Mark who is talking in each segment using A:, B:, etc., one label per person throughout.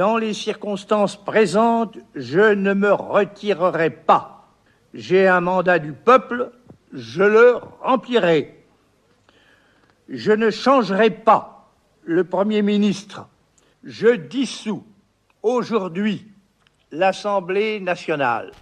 A: Dans les circonstances présentes, je ne me retirerai pas. J'ai un mandat du peuple, je le remplirai. Je ne changerai pas le Premier ministre. Je dissous aujourd'hui l'Assemblée nationale.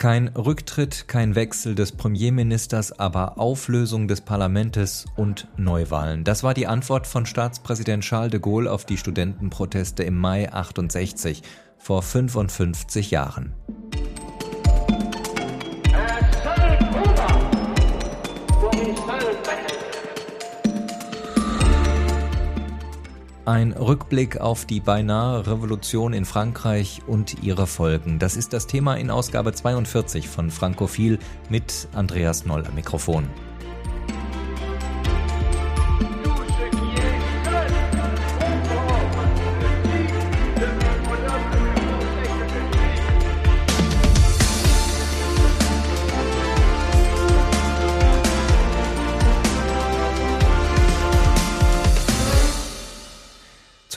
B: Kein Rücktritt, kein Wechsel des Premierministers, aber Auflösung des Parlamentes und Neuwahlen. Das war die Antwort von Staatspräsident Charles de Gaulle auf die Studentenproteste im Mai 68, vor 55 Jahren. Ein Rückblick auf die beinahe Revolution in Frankreich und ihre Folgen. Das ist das Thema in Ausgabe 42 von Frankophil mit Andreas Noll am Mikrofon.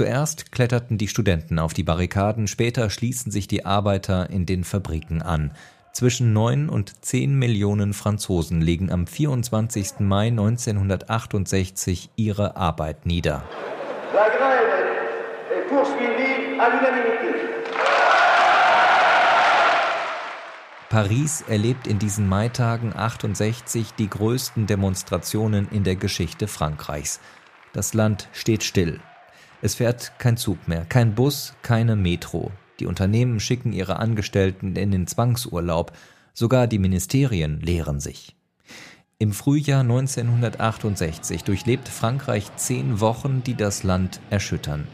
B: Zuerst kletterten die Studenten auf die Barrikaden, später schließen sich die Arbeiter in den Fabriken an. Zwischen neun und zehn Millionen Franzosen legen am 24. Mai 1968 ihre Arbeit nieder. Paris erlebt in diesen Maitagen 68 die größten Demonstrationen in der Geschichte Frankreichs. Das Land steht still. Es fährt kein Zug mehr, kein Bus, keine Metro. Die Unternehmen schicken ihre Angestellten in den Zwangsurlaub, sogar die Ministerien leeren sich. Im Frühjahr 1968 durchlebt Frankreich zehn Wochen, die das Land erschüttern.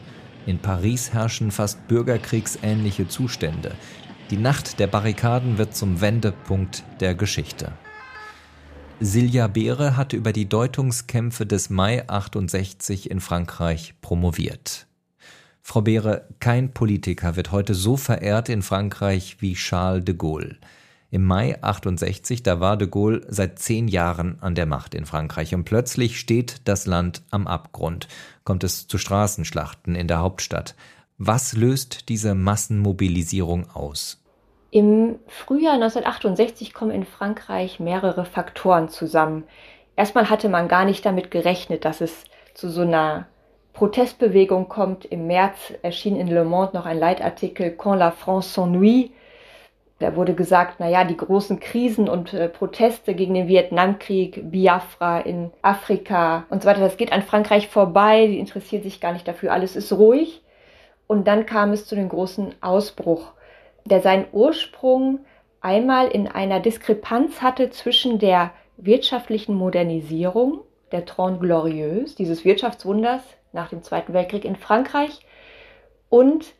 B: In Paris herrschen fast bürgerkriegsähnliche Zustände. Die Nacht der Barrikaden wird zum Wendepunkt der Geschichte. Silja Beere hatte über die Deutungskämpfe des Mai 68 in Frankreich promoviert. Frau Beere, kein Politiker wird heute so verehrt in Frankreich wie Charles de Gaulle. Im Mai 68, da war de Gaulle seit zehn Jahren an der Macht in Frankreich und plötzlich steht das Land am Abgrund, kommt es zu Straßenschlachten in der Hauptstadt. Was löst diese Massenmobilisierung aus?
C: Im Frühjahr 1968 kommen in Frankreich mehrere Faktoren zusammen. Erstmal hatte man gar nicht damit gerechnet, dass es zu so einer Protestbewegung kommt. Im März erschien in Le Monde noch ein Leitartikel Quand la France s'ennuie. Da wurde gesagt, naja, die großen Krisen und äh, Proteste gegen den Vietnamkrieg, Biafra in Afrika und so weiter, das geht an Frankreich vorbei, die interessiert sich gar nicht dafür, alles ist ruhig. Und dann kam es zu dem großen Ausbruch der seinen Ursprung einmal in einer Diskrepanz hatte zwischen der wirtschaftlichen Modernisierung der Trente Glorieuse, dieses Wirtschaftswunders nach dem Zweiten Weltkrieg in Frankreich, und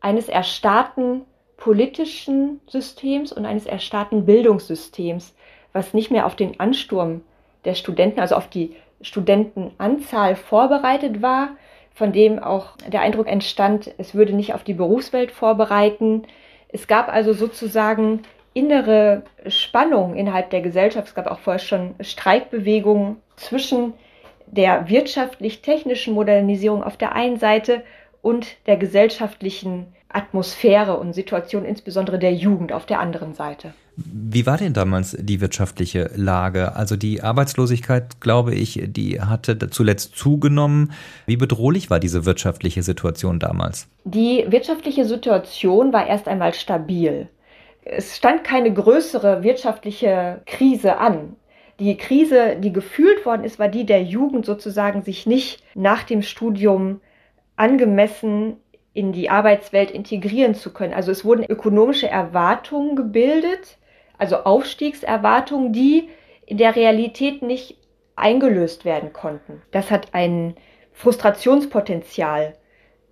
C: eines erstarrten politischen Systems und eines erstarrten Bildungssystems, was nicht mehr auf den Ansturm der Studenten, also auf die Studentenanzahl vorbereitet war, von dem auch der Eindruck entstand, es würde nicht auf die Berufswelt vorbereiten, es gab also sozusagen innere Spannung innerhalb der Gesellschaft. Es gab auch vorher schon Streikbewegungen zwischen der wirtschaftlich-technischen Modernisierung auf der einen Seite und der gesellschaftlichen Atmosphäre und Situation insbesondere der Jugend auf der anderen Seite.
B: Wie war denn damals die wirtschaftliche Lage? Also die Arbeitslosigkeit, glaube ich, die hatte zuletzt zugenommen. Wie bedrohlich war diese wirtschaftliche Situation damals?
C: Die wirtschaftliche Situation war erst einmal stabil. Es stand keine größere wirtschaftliche Krise an. Die Krise, die gefühlt worden ist, war die der Jugend sozusagen, sich nicht nach dem Studium angemessen in die Arbeitswelt integrieren zu können. Also es wurden ökonomische Erwartungen gebildet, also Aufstiegserwartungen, die in der Realität nicht eingelöst werden konnten. Das hat ein Frustrationspotenzial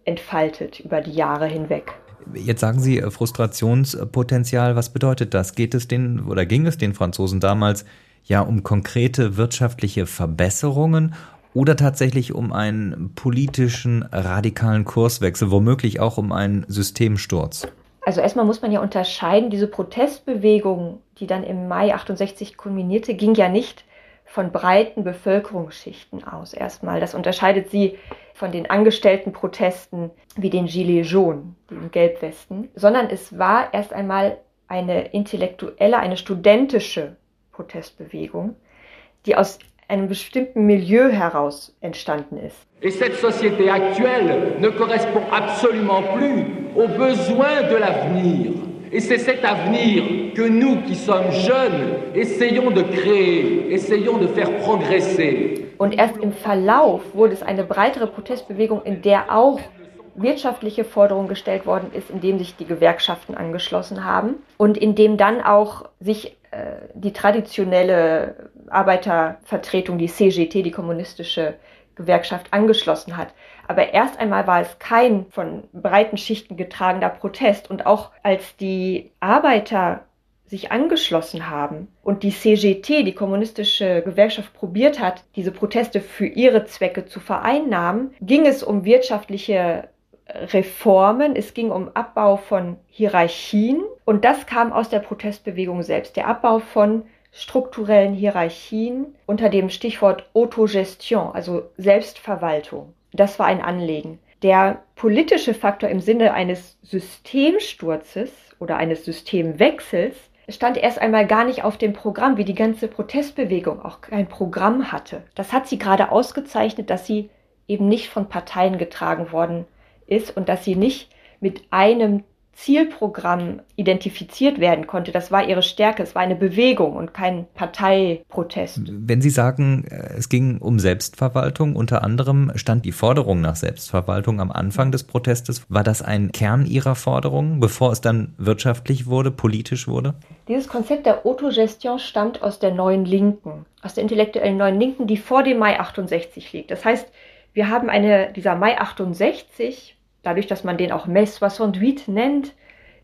C: entfaltet über die Jahre hinweg.
B: Jetzt sagen Sie äh, Frustrationspotenzial. Was bedeutet das? Geht es den oder ging es den Franzosen damals ja um konkrete wirtschaftliche Verbesserungen oder tatsächlich um einen politischen radikalen Kurswechsel, womöglich auch um einen Systemsturz?
C: Also erstmal muss man ja unterscheiden, diese Protestbewegung, die dann im Mai 68 kulminierte, ging ja nicht von breiten Bevölkerungsschichten aus erstmal. Das unterscheidet sie von den angestellten Protesten wie den Gilets jaunes, den Gelbwesten, sondern es war erst einmal eine intellektuelle, eine studentische Protestbewegung, die aus einem bestimmten Milieu heraus entstanden ist.
D: Et cette société actuelle ne correspond absolument plus aux besoins de l'avenir. Et c'est cet avenir que nous qui sommes jeunes essayons de créer, essayons de faire progresser.
C: Und erst im Verlauf wurde es eine breitere Protestbewegung, in der auch wirtschaftliche Forderungen gestellt worden ist, indem sich die Gewerkschaften angeschlossen haben und indem dann auch sich die traditionelle Arbeitervertretung, die CGT, die kommunistische Gewerkschaft, angeschlossen hat. Aber erst einmal war es kein von breiten Schichten getragener Protest. Und auch als die Arbeiter sich angeschlossen haben und die CGT, die kommunistische Gewerkschaft, probiert hat, diese Proteste für ihre Zwecke zu vereinnahmen, ging es um wirtschaftliche Reformen, es ging um Abbau von Hierarchien und das kam aus der Protestbewegung selbst. Der Abbau von strukturellen Hierarchien unter dem Stichwort Autogestion, also Selbstverwaltung. Das war ein Anliegen. Der politische Faktor im Sinne eines Systemsturzes oder eines Systemwechsels stand erst einmal gar nicht auf dem Programm, wie die ganze Protestbewegung auch kein Programm hatte. Das hat sie gerade ausgezeichnet, dass sie eben nicht von Parteien getragen worden ist und dass sie nicht mit einem Zielprogramm identifiziert werden konnte. Das war ihre Stärke. Es war eine Bewegung und kein Parteiprotest.
B: Wenn Sie sagen, äh, es ging um Selbstverwaltung, unter anderem stand die Forderung nach Selbstverwaltung am Anfang des Protestes. War das ein Kern Ihrer Forderung, bevor es dann wirtschaftlich wurde, politisch wurde?
C: Dieses Konzept der Autogestion stammt aus der neuen Linken, aus der intellektuellen neuen Linken, die vor dem Mai 68 liegt. Das heißt, wir haben eine, dieser Mai 68, dadurch, dass man den auch 68 nennt,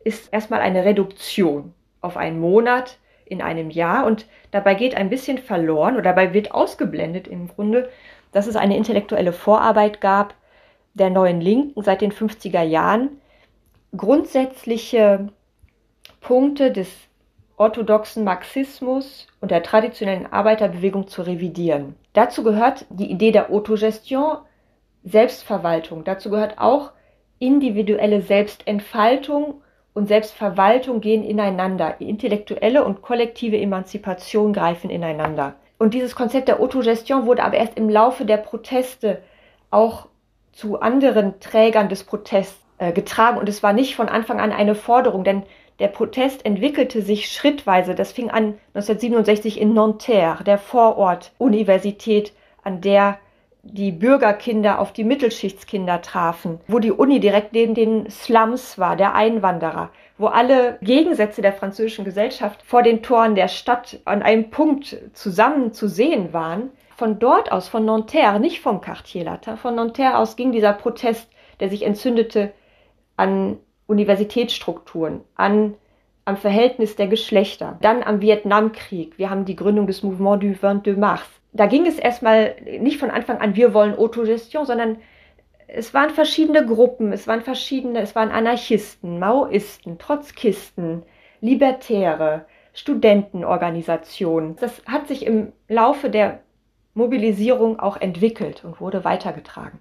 C: ist erstmal eine Reduktion auf einen Monat in einem Jahr und dabei geht ein bisschen verloren oder dabei wird ausgeblendet im Grunde, dass es eine intellektuelle Vorarbeit gab der neuen Linken seit den 50er Jahren, grundsätzliche Punkte des orthodoxen Marxismus und der traditionellen Arbeiterbewegung zu revidieren. Dazu gehört die Idee der Autogestion, Selbstverwaltung. Dazu gehört auch individuelle Selbstentfaltung und Selbstverwaltung gehen ineinander. Intellektuelle und kollektive Emanzipation greifen ineinander. Und dieses Konzept der Autogestion wurde aber erst im Laufe der Proteste auch zu anderen Trägern des Protests äh, getragen. Und es war nicht von Anfang an eine Forderung, denn der Protest entwickelte sich schrittweise. Das fing an 1967 in Nanterre, der Vorort-Universität, an der die Bürgerkinder auf die Mittelschichtskinder trafen, wo die Uni direkt neben den Slums war, der Einwanderer, wo alle Gegensätze der französischen Gesellschaft vor den Toren der Stadt an einem Punkt zusammen zu sehen waren. Von dort aus, von Nanterre, nicht vom Quartier Latin, von Nanterre aus ging dieser Protest, der sich entzündete, an Universitätsstrukturen, an am Verhältnis der Geschlechter, dann am Vietnamkrieg. Wir haben die Gründung des Mouvement du 22 Mars. Da ging es erstmal nicht von Anfang an, wir wollen Autogestion, sondern es waren verschiedene Gruppen, es waren verschiedene, es waren Anarchisten, Maoisten, Trotzkisten, Libertäre, Studentenorganisationen. Das hat sich im Laufe der Mobilisierung auch entwickelt und wurde weitergetragen.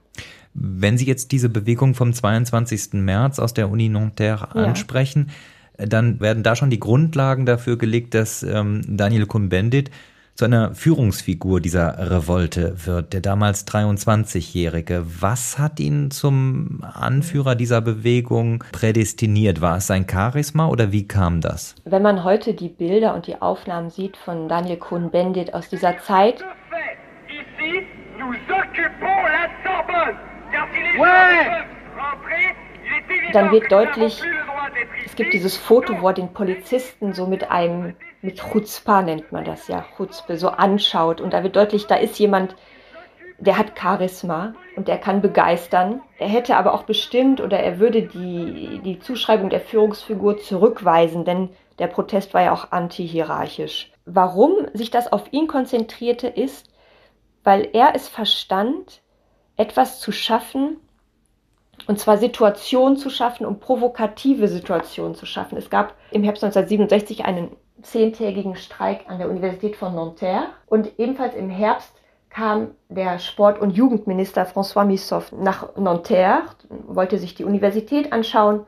B: Wenn Sie jetzt diese Bewegung vom 22. März aus der Uni Nanterre ja. ansprechen, dann werden da schon die Grundlagen dafür gelegt, dass ähm, Daniel Cohn-Bendit zu einer Führungsfigur dieser Revolte wird, der damals 23-Jährige. Was hat ihn zum Anführer dieser Bewegung prädestiniert? War es sein Charisma oder wie kam das?
C: Wenn man heute die Bilder und die Aufnahmen sieht von Daniel Cohn-Bendit aus dieser Zeit, dann wird deutlich, es gibt dieses Foto, wo er den Polizisten so mit einem, mit Chutzpah nennt man das ja, Chutzpe, so anschaut. Und da wird deutlich, da ist jemand, der hat Charisma und der kann begeistern. Er hätte aber auch bestimmt oder er würde die, die Zuschreibung der Führungsfigur zurückweisen, denn der Protest war ja auch antihierarchisch. Warum sich das auf ihn konzentrierte, ist, weil er es verstand, etwas zu schaffen, und zwar Situationen zu schaffen, um provokative Situationen zu schaffen. Es gab im Herbst 1967 einen zehntägigen Streik an der Universität von Nanterre und ebenfalls im Herbst kam der Sport- und Jugendminister François Missoff nach Nanterre, wollte sich die Universität anschauen.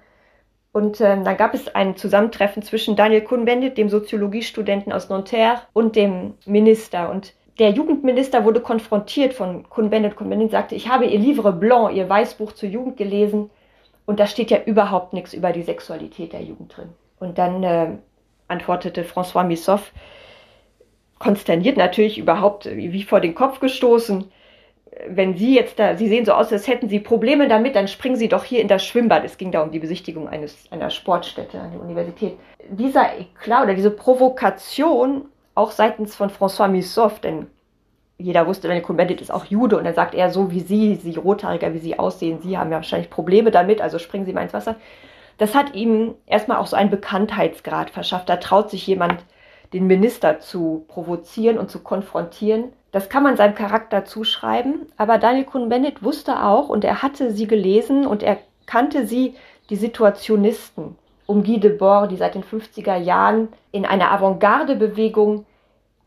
C: Und äh, dann gab es ein Zusammentreffen zwischen Daniel Cohn-Bendit, dem Soziologiestudenten aus Nanterre, und dem Minister. Und der Jugendminister wurde konfrontiert von Cohn-Bendit. Cohn-Bendit sagte, ich habe ihr Livre Blanc, ihr Weißbuch zur Jugend gelesen. Und da steht ja überhaupt nichts über die Sexualität der Jugend drin. Und dann äh, antwortete François Missoff, konsterniert natürlich überhaupt wie vor den Kopf gestoßen. Wenn Sie jetzt da, Sie sehen so aus, als hätten Sie Probleme damit, dann springen Sie doch hier in das Schwimmbad. Es ging da um die Besichtigung eines, einer Sportstätte an der Universität. Dieser Eklat oder diese Provokation, auch seitens von François Missoff, denn jeder wusste, Daniel Cohn-Bendit ist auch Jude und er sagt er so wie Sie, Sie Rothaariger, wie Sie aussehen, Sie haben ja wahrscheinlich Probleme damit, also springen Sie mal ins Wasser. Das hat ihm erstmal auch so einen Bekanntheitsgrad verschafft. Da traut sich jemand, den Minister zu provozieren und zu konfrontieren. Das kann man seinem Charakter zuschreiben, aber Daniel Cohn-Bendit wusste auch und er hatte sie gelesen und er kannte sie, die Situationisten um Guy Debord, die seit den 50er Jahren in einer Avantgarde-Bewegung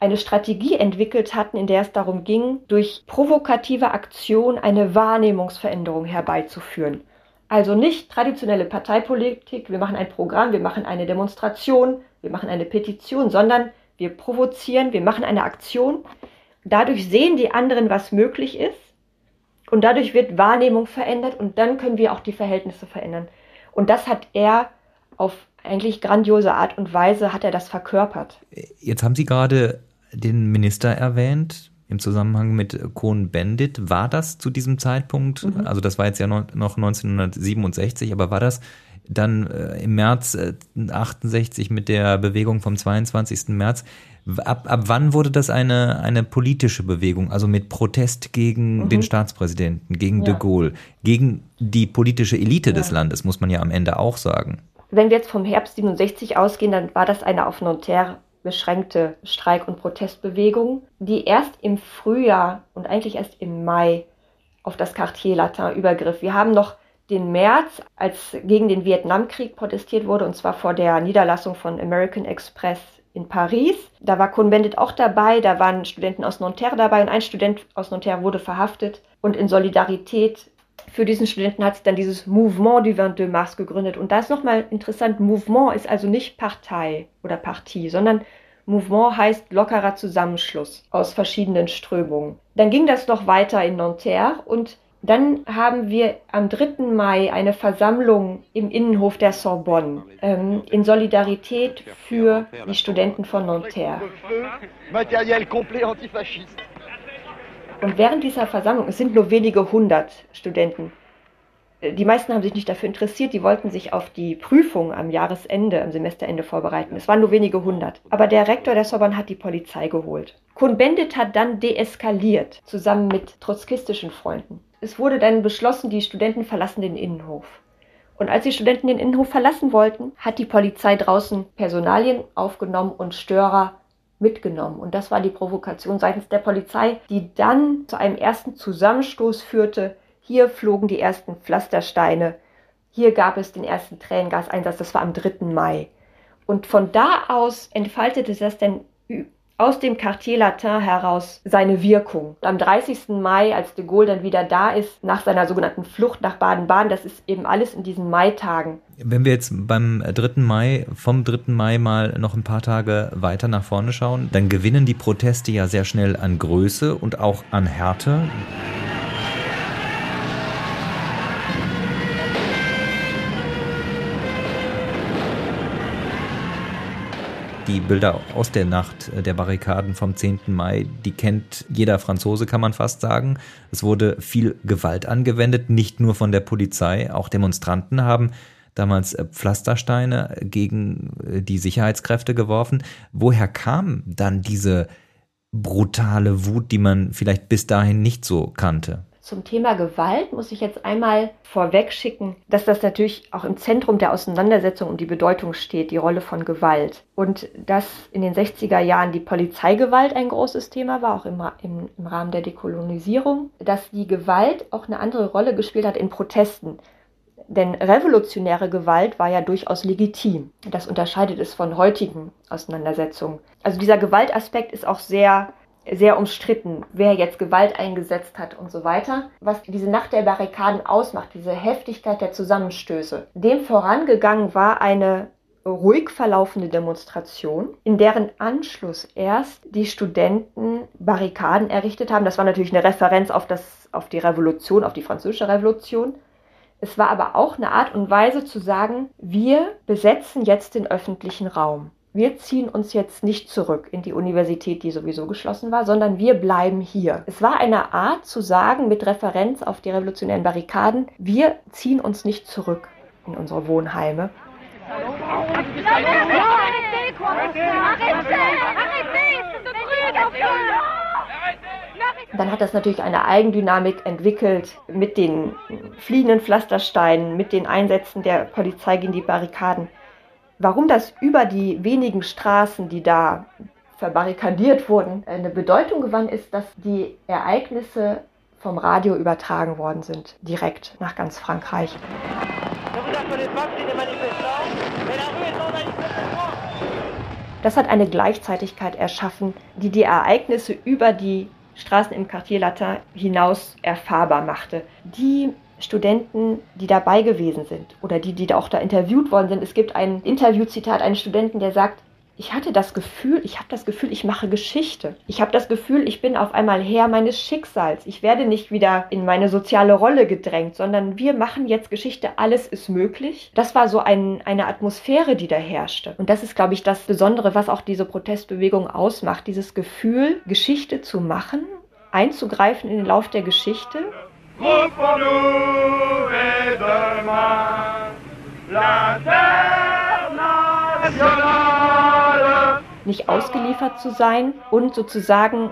C: eine Strategie entwickelt hatten, in der es darum ging, durch provokative Aktion eine Wahrnehmungsveränderung herbeizuführen. Also nicht traditionelle Parteipolitik, wir machen ein Programm, wir machen eine Demonstration, wir machen eine Petition, sondern wir provozieren, wir machen eine Aktion. Dadurch sehen die anderen, was möglich ist. Und dadurch wird Wahrnehmung verändert und dann können wir auch die Verhältnisse verändern. Und das hat er auf eigentlich grandiose Art und Weise hat er das verkörpert.
B: Jetzt haben Sie gerade den Minister erwähnt im Zusammenhang mit Cohn-Bendit. War das zu diesem Zeitpunkt, mhm. also das war jetzt ja noch 1967, aber war das dann äh, im März äh, 68 mit der Bewegung vom 22. März. Ab, ab wann wurde das eine, eine politische Bewegung, also mit Protest gegen mhm. den Staatspräsidenten, gegen ja. de Gaulle, gegen die politische Elite ja. des Landes, muss man ja am Ende auch sagen.
C: Wenn wir jetzt vom Herbst 67 ausgehen, dann war das eine auf Nanterre beschränkte Streik- und Protestbewegung, die erst im Frühjahr und eigentlich erst im Mai auf das Quartier Latin übergriff. Wir haben noch den März, als gegen den Vietnamkrieg protestiert wurde, und zwar vor der Niederlassung von American Express in Paris. Da war Cohn-Bendit auch dabei, da waren Studenten aus Nanterre dabei und ein Student aus Nanterre wurde verhaftet. Und in Solidarität für diesen Studenten hat sich dann dieses Mouvement du 22 Mars gegründet. Und da ist nochmal interessant, Mouvement ist also nicht Partei oder Partie, sondern Mouvement heißt lockerer Zusammenschluss aus verschiedenen Strömungen. Dann ging das noch weiter in Nanterre und dann haben wir am 3. Mai eine Versammlung im Innenhof der Sorbonne ähm, in Solidarität für die Studenten von Nanterre. Und während dieser Versammlung, es sind nur wenige hundert Studenten, äh, die meisten haben sich nicht dafür interessiert, die wollten sich auf die Prüfung am Jahresende, am Semesterende vorbereiten. Es waren nur wenige hundert. Aber der Rektor der Sorbonne hat die Polizei geholt. Cohn-Bendit hat dann deeskaliert, zusammen mit trotzkistischen Freunden es wurde dann beschlossen, die Studenten verlassen den Innenhof. Und als die Studenten den Innenhof verlassen wollten, hat die Polizei draußen Personalien aufgenommen und Störer mitgenommen. Und das war die Provokation seitens der Polizei, die dann zu einem ersten Zusammenstoß führte. Hier flogen die ersten Pflastersteine. Hier gab es den ersten Tränengaseinsatz. Das war am 3. Mai. Und von da aus entfaltete das dann aus dem Quartier Latin heraus seine Wirkung. Am 30. Mai, als de Gaulle dann wieder da ist, nach seiner sogenannten Flucht nach Baden-Baden, das ist eben alles in diesen Maitagen.
B: Wenn wir jetzt beim 3. Mai, vom 3. Mai mal noch ein paar Tage weiter nach vorne schauen, dann gewinnen die Proteste ja sehr schnell an Größe und auch an Härte. Die Bilder aus der Nacht der Barrikaden vom 10. Mai, die kennt jeder Franzose, kann man fast sagen. Es wurde viel Gewalt angewendet, nicht nur von der Polizei, auch Demonstranten haben damals äh, Pflastersteine gegen äh, die Sicherheitskräfte geworfen. Woher kam dann diese brutale Wut, die man vielleicht bis dahin nicht so kannte?
C: Zum Thema Gewalt muss ich jetzt einmal vorweg schicken, dass das natürlich auch im Zentrum der Auseinandersetzung um die Bedeutung steht, die Rolle von Gewalt. Und dass in den 60er Jahren die Polizeigewalt ein großes Thema war, auch im, im, im Rahmen der Dekolonisierung. Dass die Gewalt auch eine andere Rolle gespielt hat in Protesten. Denn revolutionäre Gewalt war ja durchaus legitim. Das unterscheidet es von heutigen Auseinandersetzungen. Also dieser Gewaltaspekt ist auch sehr sehr umstritten, wer jetzt Gewalt eingesetzt hat und so weiter. Was diese Nacht der Barrikaden ausmacht, diese Heftigkeit der Zusammenstöße. Dem vorangegangen war eine ruhig verlaufende Demonstration, in deren Anschluss erst die Studenten Barrikaden errichtet haben. Das war natürlich eine Referenz auf, das, auf die Revolution, auf die französische Revolution. Es war aber auch eine Art und Weise zu sagen, wir besetzen jetzt den öffentlichen Raum wir ziehen uns jetzt nicht zurück in die Universität, die sowieso geschlossen war, sondern wir bleiben hier. Es war eine Art zu sagen, mit Referenz auf die revolutionären Barrikaden, wir ziehen uns nicht zurück in unsere Wohnheime. Dann hat das natürlich eine Eigendynamik entwickelt mit den fliehenden Pflastersteinen, mit den Einsätzen der Polizei gegen die Barrikaden. Warum das über die wenigen Straßen, die da verbarrikadiert wurden, eine Bedeutung gewann, ist, dass die Ereignisse vom Radio übertragen worden sind, direkt nach ganz Frankreich. Das hat eine Gleichzeitigkeit erschaffen, die die Ereignisse über die Straßen im Quartier Latin hinaus erfahrbar machte, die Studenten, die dabei gewesen sind oder die, die auch da interviewt worden sind. Es gibt ein Interviewzitat eines Studenten, der sagt, ich hatte das Gefühl, ich habe das Gefühl, ich mache Geschichte. Ich habe das Gefühl, ich bin auf einmal Herr meines Schicksals. Ich werde nicht wieder in meine soziale Rolle gedrängt, sondern wir machen jetzt Geschichte, alles ist möglich. Das war so ein, eine Atmosphäre, die da herrschte. Und das ist, glaube ich, das Besondere, was auch diese Protestbewegung ausmacht. Dieses Gefühl, Geschichte zu machen, einzugreifen in den Lauf der Geschichte nous et demain Nicht ausgeliefert zu sein und sozusagen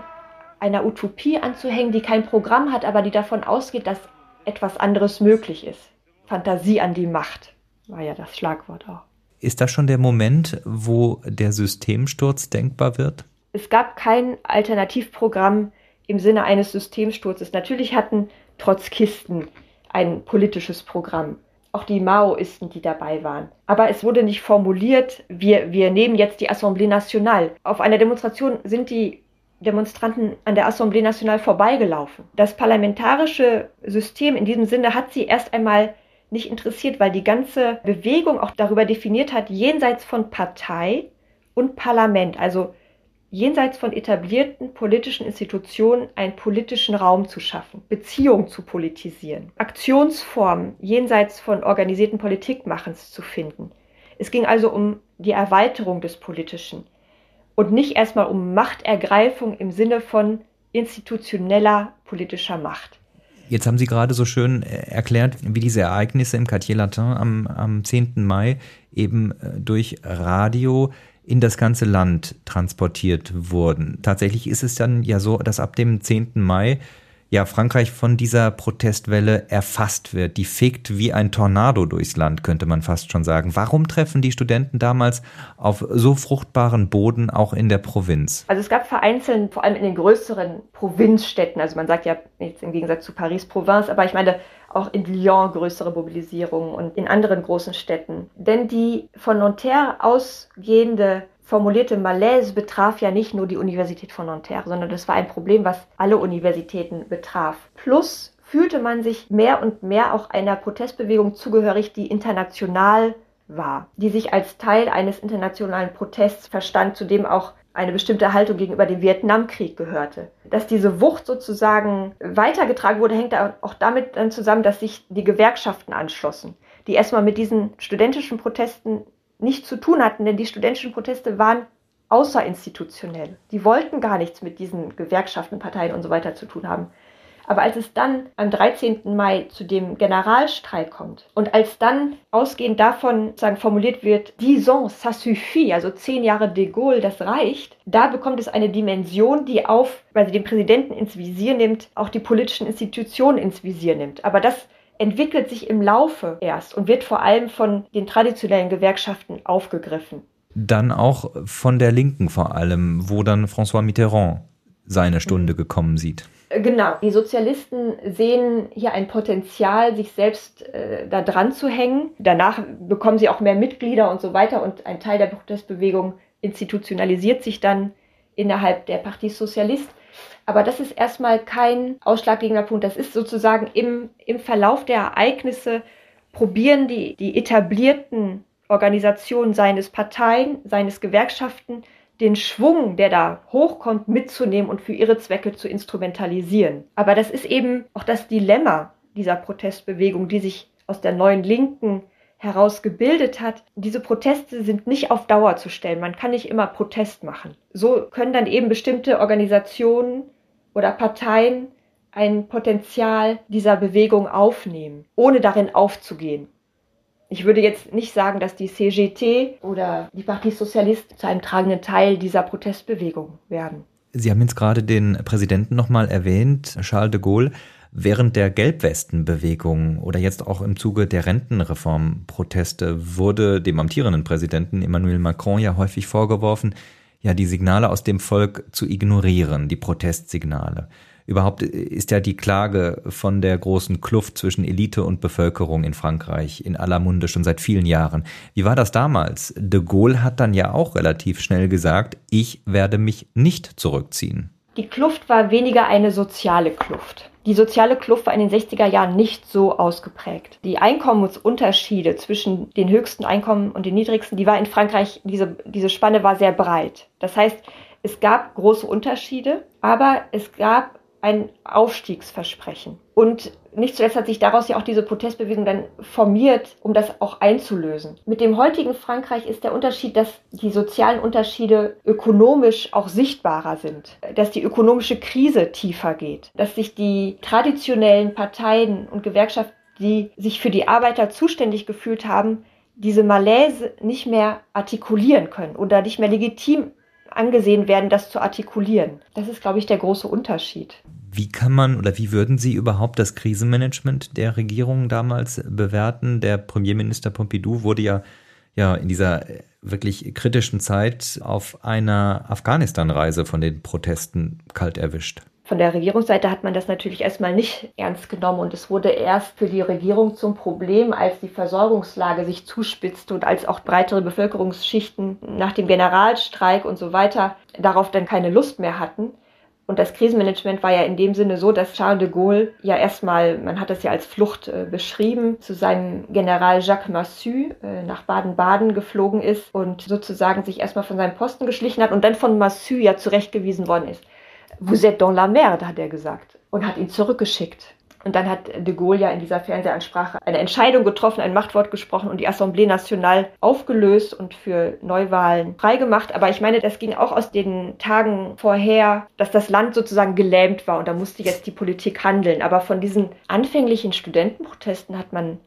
C: einer Utopie anzuhängen, die kein Programm hat, aber die davon ausgeht, dass etwas anderes möglich ist. Fantasie an die Macht war ja das Schlagwort auch.
B: Ist das schon der Moment, wo der Systemsturz denkbar wird?
C: Es gab kein Alternativprogramm im Sinne eines Systemsturzes. Natürlich hatten Trotzkisten ein politisches Programm. Auch die Maoisten, die dabei waren. Aber es wurde nicht formuliert, wir, wir nehmen jetzt die Assemblée Nationale. Auf einer Demonstration sind die Demonstranten an der Assemblée Nationale vorbeigelaufen. Das parlamentarische System in diesem Sinne hat sie erst einmal nicht interessiert, weil die ganze Bewegung auch darüber definiert hat, jenseits von Partei und Parlament, also jenseits von etablierten politischen Institutionen einen politischen Raum zu schaffen, Beziehungen zu politisieren, Aktionsformen jenseits von organisierten Politikmachens zu finden. Es ging also um die Erweiterung des Politischen und nicht erstmal um Machtergreifung im Sinne von institutioneller politischer Macht.
B: Jetzt haben Sie gerade so schön äh, erklärt, wie diese Ereignisse im Quartier Latin am, am 10. Mai eben äh, durch Radio in das ganze Land transportiert wurden. Tatsächlich ist es dann ja so, dass ab dem 10. Mai ja Frankreich von dieser Protestwelle erfasst wird. Die fegt wie ein Tornado durchs Land, könnte man fast schon sagen. Warum treffen die Studenten damals auf so fruchtbaren Boden auch in der Provinz?
C: Also es gab vereinzelt, vor allem in den größeren Provinzstädten, also man sagt ja jetzt im Gegensatz zu Paris Province, aber ich meine auch in Lyon größere Mobilisierungen und in anderen großen Städten. Denn die von Nanterre ausgehende formulierte Malaise betraf ja nicht nur die Universität von Nanterre, sondern das war ein Problem, was alle Universitäten betraf. Plus fühlte man sich mehr und mehr auch einer Protestbewegung zugehörig, die international war, die sich als Teil eines internationalen Protests verstand, zu dem auch eine bestimmte Haltung gegenüber dem Vietnamkrieg gehörte. Dass diese Wucht sozusagen weitergetragen wurde, hängt auch damit dann zusammen, dass sich die Gewerkschaften anschlossen, die erstmal mit diesen studentischen Protesten nichts zu tun hatten, denn die studentischen Proteste waren außerinstitutionell. Die wollten gar nichts mit diesen Gewerkschaften, Parteien und so weiter zu tun haben. Aber als es dann am 13. Mai zu dem Generalstreik kommt und als dann ausgehend davon sagen, formuliert wird, dix ans, ça suffit, also zehn Jahre de Gaulle, das reicht, da bekommt es eine Dimension, die auf, weil sie den Präsidenten ins Visier nimmt, auch die politischen Institutionen ins Visier nimmt. Aber das entwickelt sich im Laufe erst und wird vor allem von den traditionellen Gewerkschaften aufgegriffen.
B: Dann auch von der Linken vor allem, wo dann François Mitterrand seine Stunde gekommen sieht.
C: Genau, die Sozialisten sehen hier ein Potenzial, sich selbst äh, da dran zu hängen. Danach bekommen sie auch mehr Mitglieder und so weiter und ein Teil der Protestbewegung institutionalisiert sich dann innerhalb der Partie Sozialist. Aber das ist erstmal kein ausschlaggebender Punkt. Das ist sozusagen im, im Verlauf der Ereignisse probieren die, die etablierten Organisationen seines Parteien, seines Gewerkschaften, den Schwung, der da hochkommt, mitzunehmen und für ihre Zwecke zu instrumentalisieren. Aber das ist eben auch das Dilemma dieser Protestbewegung, die sich aus der neuen Linken heraus gebildet hat. Diese Proteste sind nicht auf Dauer zu stellen. Man kann nicht immer Protest machen. So können dann eben bestimmte Organisationen oder Parteien ein Potenzial dieser Bewegung aufnehmen, ohne darin aufzugehen. Ich würde jetzt nicht sagen, dass die CGT oder die Partie Socialiste zu einem tragenden Teil dieser Protestbewegung werden.
B: Sie haben jetzt gerade den Präsidenten nochmal erwähnt, Charles de Gaulle. Während der Gelbwestenbewegung oder jetzt auch im Zuge der Rentenreformproteste wurde dem amtierenden Präsidenten Emmanuel Macron ja häufig vorgeworfen, ja die Signale aus dem Volk zu ignorieren, die Protestsignale. Überhaupt ist ja die Klage von der großen Kluft zwischen Elite und Bevölkerung in Frankreich in aller Munde schon seit vielen Jahren. Wie war das damals? De Gaulle hat dann ja auch relativ schnell gesagt, ich werde mich nicht zurückziehen.
C: Die Kluft war weniger eine soziale Kluft. Die soziale Kluft war in den 60er Jahren nicht so ausgeprägt. Die Einkommensunterschiede zwischen den höchsten Einkommen und den niedrigsten, die war in Frankreich, diese, diese Spanne war sehr breit. Das heißt, es gab große Unterschiede, aber es gab ein Aufstiegsversprechen. Und nicht zuletzt hat sich daraus ja auch diese Protestbewegung dann formiert, um das auch einzulösen. Mit dem heutigen Frankreich ist der Unterschied, dass die sozialen Unterschiede ökonomisch auch sichtbarer sind, dass die ökonomische Krise tiefer geht, dass sich die traditionellen Parteien und Gewerkschaften, die sich für die Arbeiter zuständig gefühlt haben, diese Malaise nicht mehr artikulieren können oder nicht mehr legitim angesehen werden, das zu artikulieren. Das ist, glaube ich, der große Unterschied.
B: Wie kann man oder wie würden Sie überhaupt das Krisenmanagement der Regierung damals bewerten? Der Premierminister Pompidou wurde ja, ja in dieser wirklich kritischen Zeit auf einer Afghanistan-Reise von den Protesten kalt erwischt.
C: Von der Regierungsseite hat man das natürlich erstmal nicht ernst genommen und es wurde erst für die Regierung zum Problem, als die Versorgungslage sich zuspitzte und als auch breitere Bevölkerungsschichten nach dem Generalstreik und so weiter darauf dann keine Lust mehr hatten. Und das Krisenmanagement war ja in dem Sinne so, dass Charles de Gaulle ja erstmal, man hat das ja als Flucht äh, beschrieben, zu seinem General Jacques Massu äh, nach Baden-Baden geflogen ist und sozusagen sich erstmal von seinem Posten geschlichen hat und dann von Massu ja zurechtgewiesen worden ist. Vous êtes dans la merde, hat er gesagt und hat ihn zurückgeschickt. Und dann hat de Gaulle ja in dieser Fernsehansprache eine Entscheidung getroffen, ein Machtwort gesprochen und die Assemblée Nationale aufgelöst und für Neuwahlen freigemacht. Aber ich meine, das ging auch aus den Tagen vorher, dass das Land sozusagen gelähmt war und da musste jetzt die Politik handeln. Aber von diesen anfänglichen Studentenprotesten hat man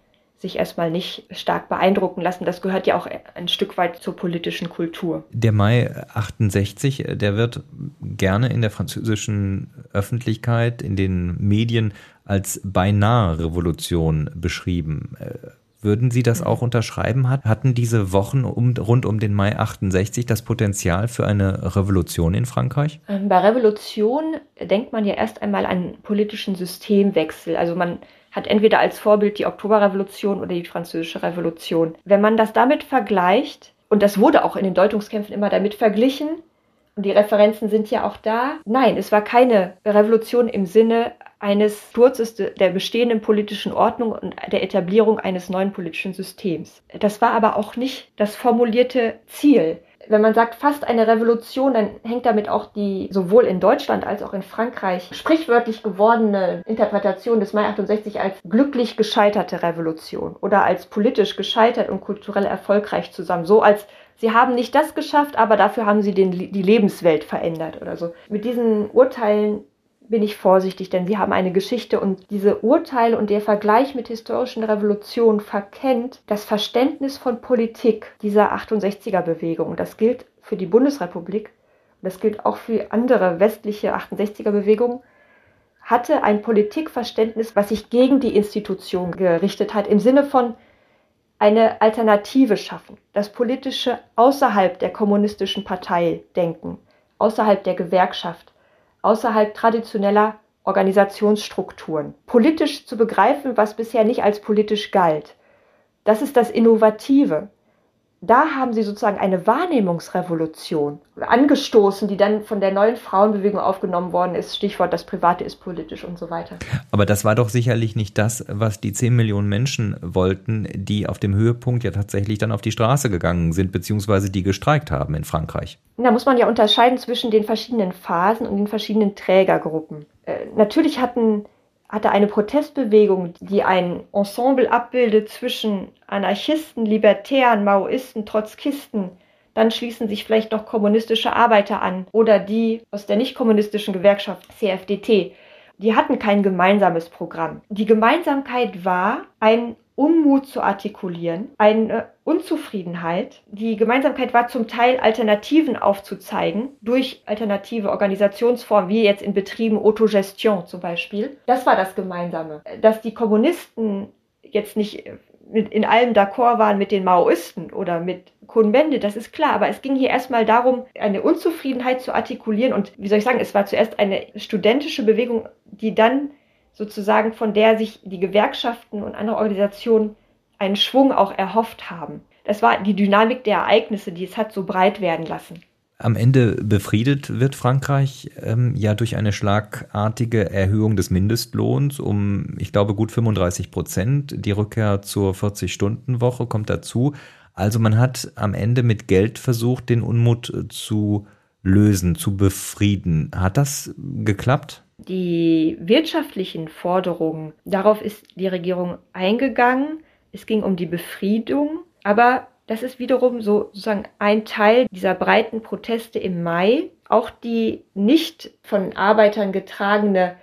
C: sich erstmal nicht stark beeindrucken lassen. Das gehört ja auch ein Stück weit zur politischen Kultur.
B: Der Mai 68, der wird gerne in der französischen Öffentlichkeit, in den Medien als beinahe Revolution beschrieben. Äh, würden Sie das auch unterschreiben? Hatten diese Wochen um, rund um den Mai 68 das Potenzial für eine Revolution in Frankreich?
C: Ähm, bei Revolution denkt man ja erst einmal an politischen Systemwechsel. Also man hat entweder als Vorbild die Oktoberrevolution oder die Französische Revolution. Wenn man das damit vergleicht, und das wurde auch in den Deutungskämpfen immer damit verglichen, und die Referenzen sind ja auch da. Nein, es war keine Revolution im Sinne eines Sturzes der bestehenden politischen Ordnung und der Etablierung eines neuen politischen Systems. Das war aber auch nicht das formulierte Ziel wenn man sagt fast eine Revolution, dann hängt damit auch die sowohl in Deutschland als auch in Frankreich sprichwörtlich gewordene Interpretation des Mai 68 als glücklich gescheiterte Revolution oder als politisch gescheitert und kulturell erfolgreich zusammen. So als sie haben nicht das geschafft, aber dafür haben sie den, die Lebenswelt verändert oder so. Mit diesen Urteilen bin ich vorsichtig, denn sie haben eine Geschichte und diese Urteile und der Vergleich mit historischen Revolutionen verkennt das Verständnis von Politik dieser 68er Bewegung. Das gilt für die Bundesrepublik. Und das gilt auch für andere westliche 68er Bewegungen hatte ein Politikverständnis, was sich gegen die Institution gerichtet hat, im Sinne von eine Alternative schaffen, das politische außerhalb der kommunistischen Partei denken, außerhalb der Gewerkschaft, außerhalb traditioneller Organisationsstrukturen, politisch zu begreifen, was bisher nicht als politisch galt. Das ist das Innovative da haben sie sozusagen eine Wahrnehmungsrevolution angestoßen, die dann von der neuen Frauenbewegung aufgenommen worden ist. Stichwort, das Private ist politisch und so weiter.
B: Aber das war doch sicherlich nicht das, was die 10 Millionen Menschen wollten, die auf dem Höhepunkt ja tatsächlich dann auf die Straße gegangen sind, beziehungsweise die gestreikt haben in Frankreich.
C: Da muss man ja unterscheiden zwischen den verschiedenen Phasen und den verschiedenen Trägergruppen. Äh, natürlich hatten hatte eine Protestbewegung, die ein Ensemble abbildet zwischen Anarchisten, Libertären, Maoisten, Trotzkisten, dann schließen sich vielleicht noch kommunistische Arbeiter an oder die aus der nicht kommunistischen Gewerkschaft CFDT. Die hatten kein gemeinsames Programm. Die Gemeinsamkeit war ein Unmut zu artikulieren, eine Unzufriedenheit. Die Gemeinsamkeit war zum Teil Alternativen aufzuzeigen durch alternative Organisationsformen, wie jetzt in Betrieben Autogestion zum Beispiel. Das war das Gemeinsame. Dass die Kommunisten jetzt nicht in allem d'accord waren mit den Maoisten oder mit Kuhn-Bende, das ist klar. Aber es ging hier erstmal darum, eine Unzufriedenheit zu artikulieren. Und wie soll ich sagen, es war zuerst eine studentische Bewegung, die dann sozusagen von der sich die Gewerkschaften und andere Organisationen einen Schwung auch erhofft haben. Das war die Dynamik der Ereignisse, die es hat so breit werden lassen.
B: Am Ende befriedet wird Frankreich ähm, ja durch eine schlagartige Erhöhung des Mindestlohns um, ich glaube, gut 35 Prozent. Die Rückkehr zur 40-Stunden-Woche kommt dazu. Also man hat am Ende mit Geld versucht, den Unmut zu lösen, zu befrieden. Hat das geklappt?
C: Die wirtschaftlichen Forderungen, darauf ist die Regierung eingegangen. Es ging um die Befriedung, aber das ist wiederum so, sozusagen ein Teil dieser breiten Proteste im Mai. Auch die nicht von Arbeitern getragene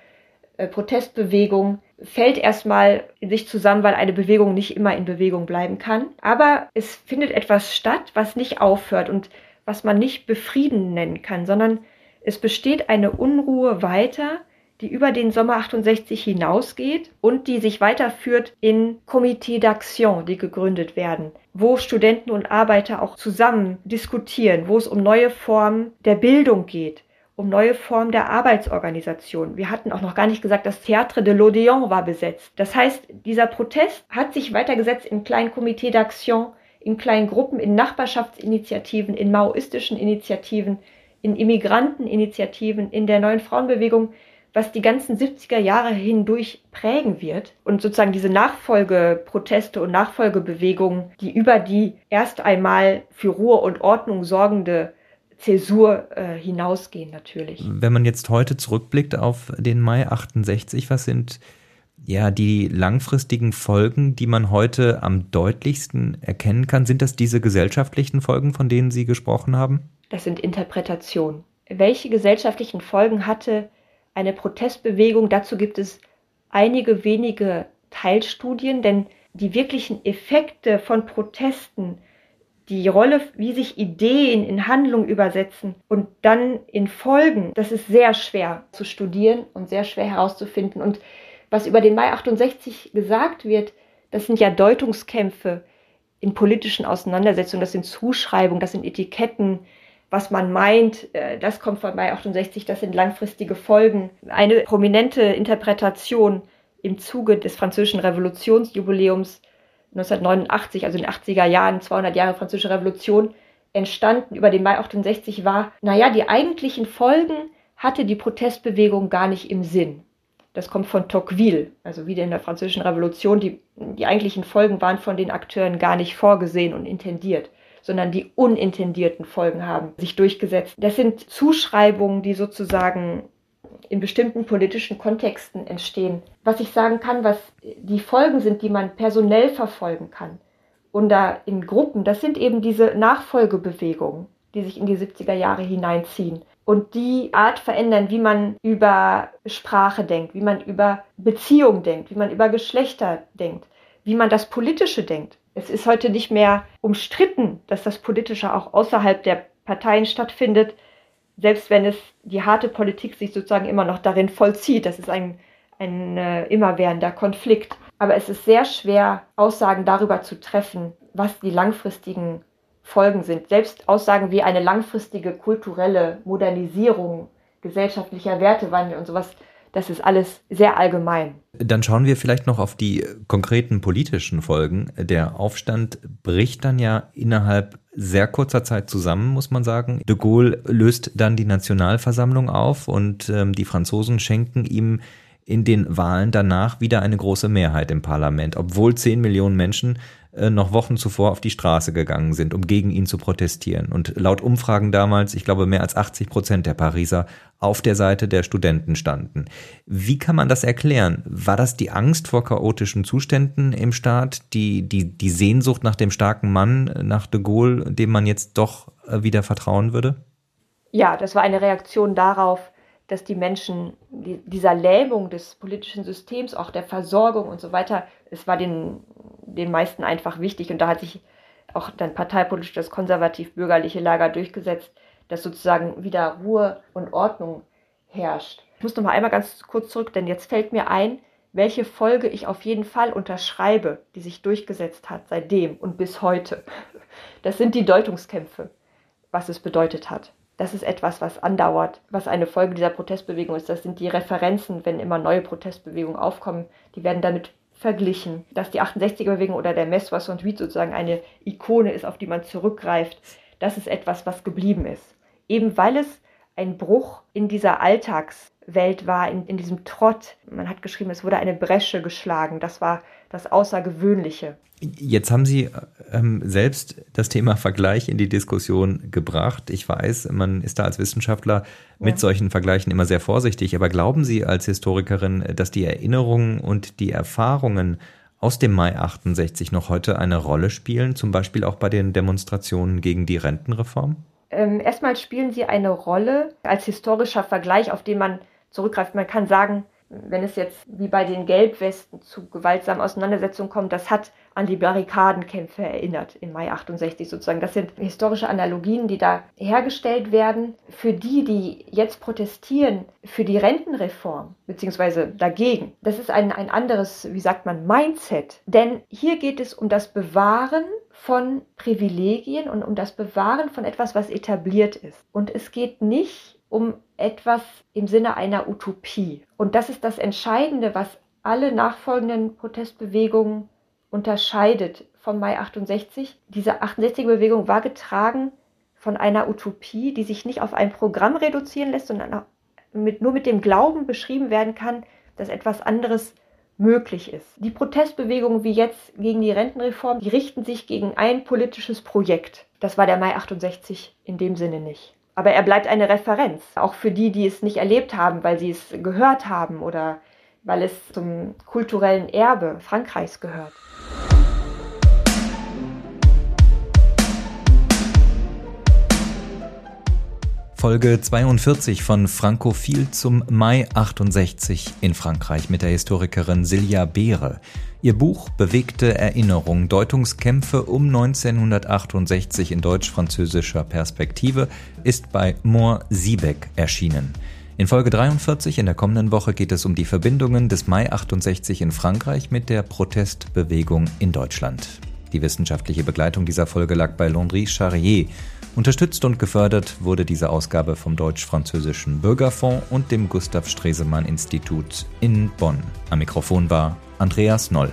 C: äh, Protestbewegung fällt erstmal in sich zusammen, weil eine Bewegung nicht immer in Bewegung bleiben kann. Aber es findet etwas statt, was nicht aufhört und was man nicht befrieden nennen kann, sondern es besteht eine Unruhe weiter, die über den Sommer 68 hinausgeht und die sich weiterführt in Comité d'Action, die gegründet werden, wo Studenten und Arbeiter auch zusammen diskutieren, wo es um neue Formen der Bildung geht, um neue Formen der Arbeitsorganisation. Wir hatten auch noch gar nicht gesagt, das Théâtre de l'Odéon war besetzt. Das heißt, dieser Protest hat sich weitergesetzt in kleinen Comité d'Action, in kleinen Gruppen, in Nachbarschaftsinitiativen, in maoistischen Initiativen, in Immigranteninitiativen, in der neuen Frauenbewegung, was die ganzen 70er Jahre hindurch prägen wird und sozusagen diese Nachfolgeproteste und Nachfolgebewegungen, die über die erst einmal für Ruhe und Ordnung sorgende Zäsur äh, hinausgehen natürlich.
B: Wenn man jetzt heute zurückblickt auf den Mai 68, was sind ja die langfristigen Folgen, die man heute am deutlichsten erkennen kann? Sind das diese gesellschaftlichen Folgen, von denen Sie gesprochen haben?
C: Das sind Interpretationen. Welche gesellschaftlichen Folgen hatte eine Protestbewegung. Dazu gibt es einige wenige Teilstudien, denn die wirklichen Effekte von Protesten, die Rolle, wie sich Ideen in Handlung übersetzen und dann in Folgen, das ist sehr schwer zu studieren und sehr schwer herauszufinden. Und was über den Mai 68 gesagt wird, das sind ja Deutungskämpfe in politischen Auseinandersetzungen, das sind Zuschreibungen, das sind Etiketten, was man meint, äh, das kommt vorbei 68, das sind langfristige Folgen. Eine prominente Interpretation im Zuge des französischen Revolutionsjubiläums 1989, also in den 80er Jahren, 200 Jahre französische Revolution, entstanden über den Mai 68 war, naja, die eigentlichen Folgen hatte die Protestbewegung gar nicht im Sinn. Das kommt von Tocqueville, also wieder in der französischen Revolution. Die, die eigentlichen Folgen waren von den Akteuren gar nicht vorgesehen und intendiert sondern die unintendierten Folgen haben sich durchgesetzt. Das sind Zuschreibungen, die sozusagen in bestimmten politischen Kontexten entstehen. Was ich sagen kann, was die Folgen sind, die man personell verfolgen kann und da in Gruppen, das sind eben diese Nachfolgebewegungen, die sich in die 70er Jahre hineinziehen. und die Art verändern, wie man über Sprache denkt, wie man über Beziehung denkt, wie man über Geschlechter denkt, wie man das Politische denkt. Es ist heute nicht mehr umstritten, dass das Politische auch außerhalb der Parteien stattfindet, selbst wenn es die harte Politik sich sozusagen immer noch darin vollzieht. Das ist ein, ein äh, immerwährender Konflikt. Aber es ist sehr schwer, Aussagen darüber zu treffen, was die langfristigen Folgen sind. Selbst Aussagen wie eine langfristige kulturelle Modernisierung gesellschaftlicher Wertewandel und sowas, das ist alles sehr allgemein.
B: Dann schauen wir vielleicht noch auf die konkreten politischen Folgen. Der Aufstand bricht dann ja innerhalb sehr kurzer Zeit zusammen, muss man sagen. De Gaulle löst dann die Nationalversammlung auf und ähm, die Franzosen schenken ihm in den Wahlen danach wieder eine große Mehrheit im Parlament, obwohl 10 Millionen Menschen äh, noch Wochen zuvor auf die Straße gegangen sind, um gegen ihn zu protestieren. Und laut Umfragen damals, ich glaube, mehr als 80 Prozent der Pariser auf der Seite der Studenten standen. Wie kann man das erklären? War das die Angst vor chaotischen Zuständen im Staat, die, die, die Sehnsucht nach dem starken Mann, nach de Gaulle, dem man jetzt doch äh, wieder vertrauen würde?
C: Ja, das war eine Reaktion darauf, dass die Menschen die, dieser Lähmung des politischen Systems, auch der Versorgung und so weiter, es war den, den meisten einfach wichtig. Und da hat sich auch dann parteipolitisch das konservativ-bürgerliche Lager durchgesetzt, dass sozusagen wieder Ruhe und Ordnung herrscht. Ich muss noch mal einmal ganz kurz zurück, denn jetzt fällt mir ein, welche Folge ich auf jeden Fall unterschreibe, die sich durchgesetzt hat seitdem und bis heute. Das sind die Deutungskämpfe, was es bedeutet hat das ist etwas, was andauert, was eine Folge dieser Protestbewegung ist. Das sind die Referenzen, wenn immer neue Protestbewegungen aufkommen, die werden damit verglichen. Dass die 68er-Bewegung oder der Mess und Huit sozusagen eine Ikone ist, auf die man zurückgreift, das ist etwas, was geblieben ist. Eben weil es ein Bruch in dieser Alltagswelt war, in, in diesem Trott. Man hat geschrieben, es wurde eine Bresche geschlagen. Das war das Außergewöhnliche.
B: Jetzt haben Sie ähm, selbst das Thema Vergleich in die Diskussion gebracht. Ich weiß, man ist da als Wissenschaftler mit solchen Vergleichen immer sehr vorsichtig. Aber glauben Sie als Historikerin, dass die Erinnerungen und die Erfahrungen aus dem Mai 68 noch heute eine Rolle spielen, zum Beispiel auch bei den Demonstrationen gegen die Rentenreform?
C: Ähm, erstmal spielen sie eine Rolle als historischer Vergleich, auf den man zurückgreift. Man kann sagen, wenn es jetzt wie bei den Gelbwesten zu gewaltsamen Auseinandersetzungen kommt, das hat an die Barrikadenkämpfe erinnert im Mai 68 sozusagen. Das sind historische Analogien, die da hergestellt werden. Für die, die jetzt protestieren für die Rentenreform beziehungsweise dagegen, das ist ein, ein anderes, wie sagt man, Mindset. Denn hier geht es um das Bewahren von Privilegien und um das Bewahren von etwas, was etabliert ist. Und es geht nicht um etwas im Sinne einer Utopie. Und das ist das Entscheidende, was alle nachfolgenden Protestbewegungen unterscheidet vom Mai 68. Diese 68er-Bewegung war getragen von einer Utopie, die sich nicht auf ein Programm reduzieren lässt, sondern mit, nur mit dem Glauben beschrieben werden kann, dass etwas anderes möglich ist. Die Protestbewegungen wie jetzt gegen die Rentenreform, die richten sich gegen ein politisches Projekt. Das war der Mai 68 in dem Sinne nicht. Aber er bleibt eine Referenz, auch für die, die es nicht erlebt haben, weil sie es gehört haben oder weil es zum kulturellen Erbe Frankreichs gehört.
B: Folge 42 von Frankophil zum Mai 68 in Frankreich mit der Historikerin Silja Beere. Ihr Buch Bewegte Erinnerung, Deutungskämpfe um 1968 in deutsch-französischer Perspektive ist bei Moore Siebeck erschienen. In Folge 43 in der kommenden Woche geht es um die Verbindungen des Mai 68 in Frankreich mit der Protestbewegung in Deutschland. Die wissenschaftliche Begleitung dieser Folge lag bei Landry Charrier. Unterstützt und gefördert wurde diese Ausgabe vom Deutsch-Französischen Bürgerfonds und dem Gustav Stresemann Institut in Bonn. Am Mikrofon war Andreas Noll.